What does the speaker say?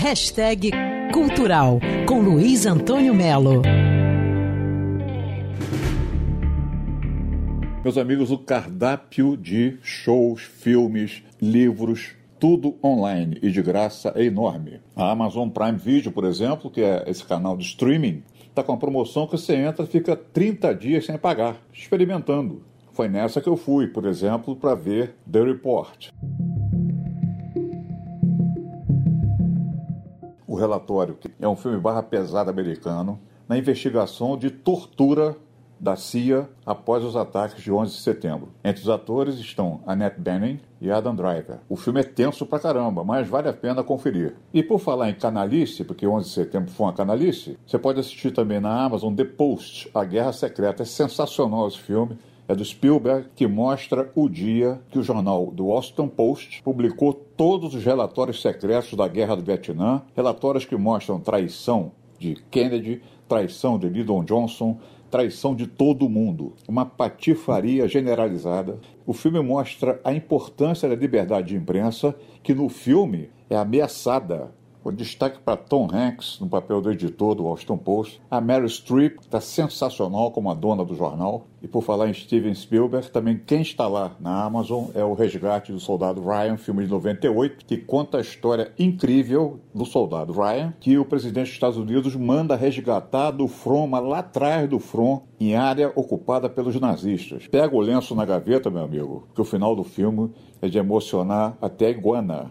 Hashtag Cultural com Luiz Antônio Melo. Meus amigos, o cardápio de shows, filmes, livros, tudo online e de graça é enorme. A Amazon Prime Video, por exemplo, que é esse canal de streaming, está com uma promoção que você entra e fica 30 dias sem pagar, experimentando. Foi nessa que eu fui, por exemplo, para ver The Report. O relatório, que é um filme barra pesado americano, na investigação de tortura da CIA após os ataques de 11 de setembro. Entre os atores estão Annette Bening e Adam Driver. O filme é tenso pra caramba, mas vale a pena conferir. E por falar em canalice, porque 11 de setembro foi uma canalice, você pode assistir também na Amazon The Post, A Guerra Secreta. É sensacional esse filme é do Spielberg, que mostra o dia que o jornal do Washington Post publicou todos os relatórios secretos da Guerra do Vietnã, relatórios que mostram traição de Kennedy, traição de Lyndon Johnson, traição de todo mundo, uma patifaria generalizada. O filme mostra a importância da liberdade de imprensa, que no filme é ameaçada destaque para Tom Hanks, no papel do editor do Washington Post. A Meryl Streep está sensacional como a dona do jornal. E por falar em Steven Spielberg, também quem está lá na Amazon é o Resgate do Soldado Ryan, filme de 98, que conta a história incrível do soldado Ryan, que o presidente dos Estados Unidos manda resgatar do front, mas lá atrás do front, em área ocupada pelos nazistas. Pega o lenço na gaveta, meu amigo, que o final do filme é de emocionar até a iguana.